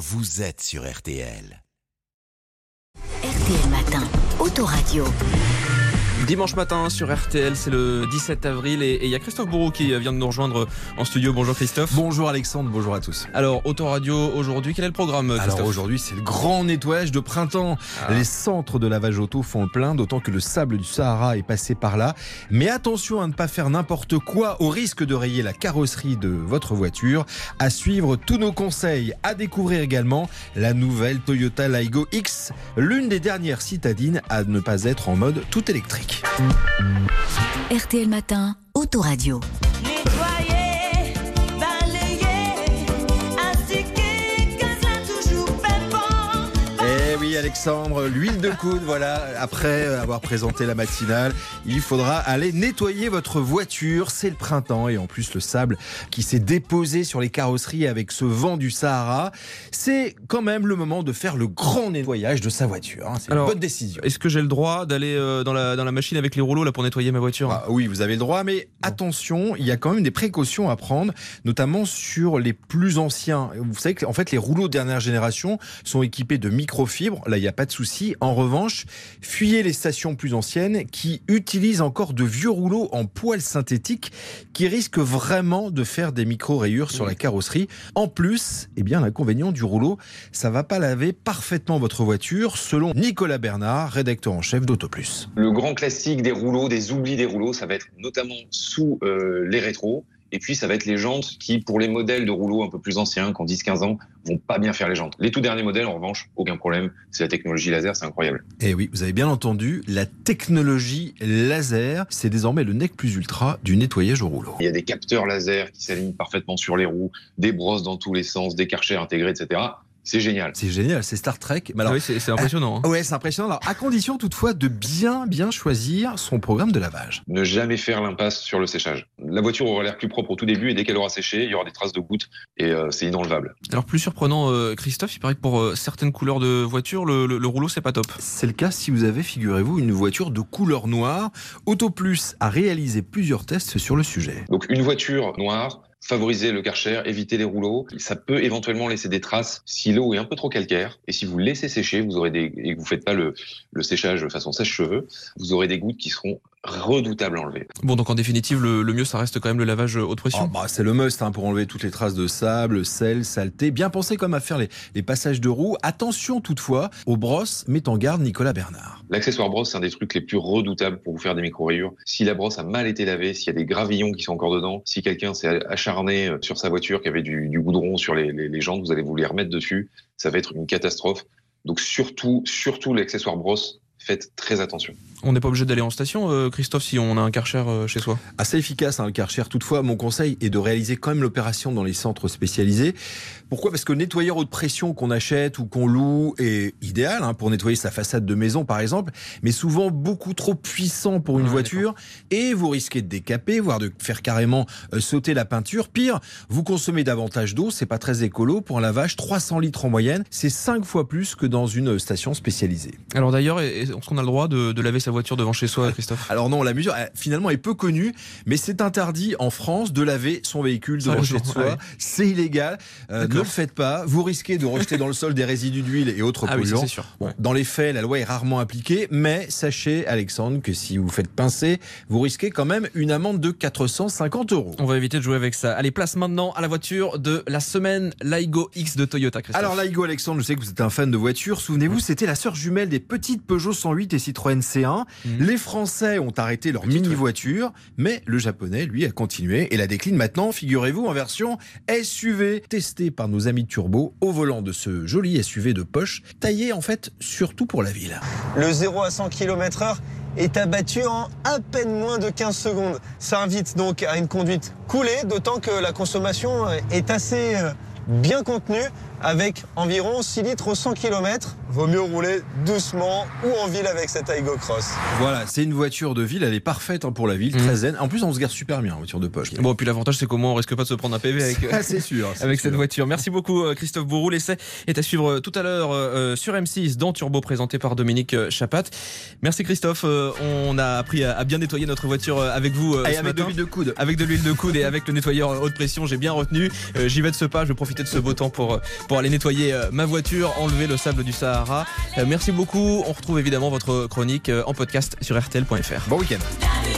vous êtes sur RTL. RTL Matin, Autoradio. Dimanche matin sur RTL, c'est le 17 avril et il y a Christophe Bourreau qui vient de nous rejoindre en studio. Bonjour Christophe. Bonjour Alexandre, bonjour à tous. Alors, Autoradio aujourd'hui, quel est le programme Christophe Alors aujourd'hui, c'est le grand nettoyage de printemps. Ah. Les centres de lavage auto font le plein, d'autant que le sable du Sahara est passé par là. Mais attention à ne pas faire n'importe quoi au risque de rayer la carrosserie de votre voiture. À suivre tous nos conseils. À découvrir également la nouvelle Toyota Laigo X, l'une des dernières citadines à ne pas être en mode tout électrique. RTL Matin, Autoradio. Oui Alexandre, l'huile de coude, voilà, après avoir présenté la matinale, il faudra aller nettoyer votre voiture, c'est le printemps et en plus le sable qui s'est déposé sur les carrosseries avec ce vent du Sahara, c'est quand même le moment de faire le grand nettoyage de sa voiture, hein. c'est une bonne décision. Est-ce que j'ai le droit d'aller euh, dans, la, dans la machine avec les rouleaux là pour nettoyer ma voiture? Ah oui, vous avez le droit, mais attention, il y a quand même des précautions à prendre, notamment sur les plus anciens. Vous savez qu'en fait, les rouleaux de dernière génération sont équipés de microfibres. Là, il n'y a pas de souci. En revanche, fuyez les stations plus anciennes qui utilisent encore de vieux rouleaux en poils synthétiques qui risquent vraiment de faire des micro-rayures sur la carrosserie. En plus, eh bien, l'inconvénient du rouleau, ça va pas laver parfaitement votre voiture, selon Nicolas Bernard, rédacteur en chef d'AutoPlus. Le grand classique des rouleaux, des oublis des rouleaux, ça va être notamment sous euh, les rétros. Et puis, ça va être les jantes qui, pour les modèles de rouleaux un peu plus anciens, qui ont 10-15 ans, vont pas bien faire les jantes. Les tout derniers modèles, en revanche, aucun problème. C'est la technologie laser, c'est incroyable. Eh oui, vous avez bien entendu, la technologie laser, c'est désormais le nec plus ultra du nettoyage au rouleau. Il y a des capteurs laser qui s'alignent parfaitement sur les roues, des brosses dans tous les sens, des karchers intégrés, etc. C'est génial. C'est génial, c'est Star Trek. Mais Ah alors, oui, c'est c'est impressionnant. hein. ouais, c'est impressionnant. Alors, à condition toutefois de bien, bien choisir son programme de lavage. Ne jamais faire l'impasse sur le séchage. La voiture aura l'air plus propre au tout début et dès qu'elle aura séché, il y aura des traces de gouttes et euh, c'est inenlevable. Alors, plus surprenant, euh, Christophe, il paraît que pour euh, certaines couleurs de voiture, le, le- le rouleau, c'est pas top. C'est le cas si vous avez, figurez-vous, une voiture de couleur noire. AutoPlus a réalisé plusieurs tests sur le sujet. Donc une voiture noire, favoriser le karcher, éviter les rouleaux. Ça peut éventuellement laisser des traces si l'eau est un peu trop calcaire. Et si vous laissez sécher, vous aurez des et que vous faites pas le, le séchage façon sèche-cheveux, vous aurez des gouttes qui seront redoutables à enlever. Bon, donc en définitive, le, le mieux, ça reste quand même le lavage euh, haute Oh, pression. bah, c'est le must hein, pour enlever toutes les traces de sable, sel, saleté. Bien pensé comme à faire les, les passages de roues. Attention toutefois aux brosses, met en garde Nicolas Bernard. L'accessoire brosse, c'est un des trucs les plus redoutables pour vous faire des micro-rayures. Si la brosse a mal été lavée, s'il y a des gravillons qui sont encore dedans, si quelqu'un s'est acharné euh, sur sa voiture, qui avait du, du goudron sur les, les, les jantes, vous allez vous les remettre dessus. Ça va être une catastrophe. Donc surtout, surtout l'accessoire brosse, faites très attention. On n'est pas obligé d'aller en station, euh, Christophe, si on a un karcher euh, chez soi. Assez efficace hein, le Karcher. Toutefois, mon conseil est de réaliser quand même l'opération dans les centres spécialisés. Pourquoi? Parce que le nettoyeur haute pression qu'on achète ou qu'on loue est idéal hein, pour nettoyer sa façade de maison par exemple, mais souvent beaucoup trop puissant pour une Ouais, voiture et vous risquez de décaper, voire de faire carrément euh, sauter la peinture. Pire, vous consommez davantage d'eau, c'est pas très écolo pour un lavage, 300 litres en moyenne, c'est 5 fois plus que dans une station spécialisée. Alors d'ailleurs, est-ce qu'on a le droit de, de laver sa voiture devant chez soi, Christophe? Alors non, la mesure finalement est peu connue, mais c'est interdit en France de laver son véhicule devant chez soi. ah oui. C'est illégal. Euh, ne le faites pas. Vous risquez de rejeter dans le sol des résidus d'huile et autres Ah oui, polluants. c'est sûr. Bon, Ouais. Dans les faits, la loi est rarement appliquée, mais sachez, Alexandre, que si vous faites pincer, vous risquez quand même une amende de 450 euros. On va éviter de jouer avec ça. Allez, place maintenant à la voiture de la semaine Laigo X de Toyota, Christophe. Alors Laigo Alexandre, je sais que vous êtes un fan de voitures. Souvenez-vous, c'était la sœur jumelle des petites Peugeot 108 et Citroën C1. Mhm. Les Français ont arrêté leur Petite, mini voiture, mais le japonais, lui, a continué et la décline maintenant, figurez-vous, en version SUV, testée par nos amis Turbo au volant de ce joli SUV de poche, taillé en fait surtout pour la ville. Le 0 à 100 km heure est abattu en à peine moins de 15 secondes. Ça invite donc à une conduite coulée, d'autant que la consommation est assez euh, bien contenue, avec environ 6 litres au 100 km. Vaut mieux rouler doucement ou en ville avec cette Aigo Cross. Voilà, c'est une voiture de ville, elle est parfaite hein, pour la ville, Mhm. très zen. En plus, on se garde super bien en voiture de poche. Bon, puis l'avantage, c'est qu'au moins, on risque pas de se prendre un PV avec. Ah, c'est sûr. c'est Avec sûr. cette voiture. Merci beaucoup euh, Christophe Bourou. L'essai est à suivre euh, tout à l'heure euh, sur M6 dans Turbo présenté par Dominique euh, Chapat. Merci Christophe. Euh, On a appris à à bien nettoyer notre voiture euh, avec vous euh, Et ce avec de l'huile de coude. Avec de l'huile de coude et avec le nettoyeur haute pression, j'ai bien retenu. Euh, J'y vais de ce pas, je vais profiter de ce beau temps pour, euh, pour aller nettoyer euh, ma voiture, enlever le sable du Sahara. Euh, Merci beaucoup. On retrouve évidemment votre chronique euh, en podcast sur rtl.fr. Bon week-end.